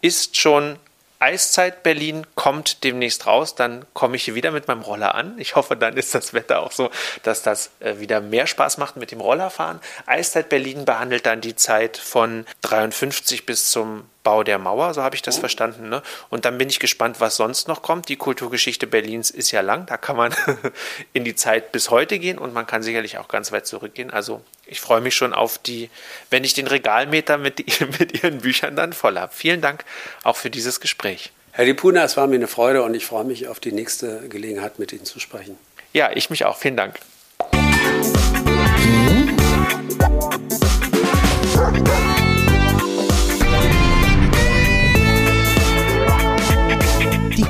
ist schon Eiszeit Berlin kommt demnächst raus. Dann komme ich hier wieder mit meinem Roller an. Ich hoffe, dann ist das Wetter auch so, dass das äh, wieder mehr Spaß macht mit dem Rollerfahren. Eiszeit Berlin behandelt dann die Zeit von 53 bis zum Bau der Mauer, so habe ich das oh. verstanden. Ne? Und dann bin ich gespannt, was sonst noch kommt. Die Kulturgeschichte Berlins ist ja lang, da kann man [LAUGHS] in die Zeit bis heute gehen und man kann sicherlich auch ganz weit zurückgehen. Also ich freue mich schon auf die, wenn ich den Regalmeter mit, [LAUGHS] mit Ihren Büchern dann voll habe. Vielen Dank auch für dieses Gespräch.
Herr Lipuna, es war mir eine Freude und ich freue mich auf die nächste Gelegenheit, mit Ihnen zu sprechen.
Ja, ich mich auch. Vielen Dank.
Die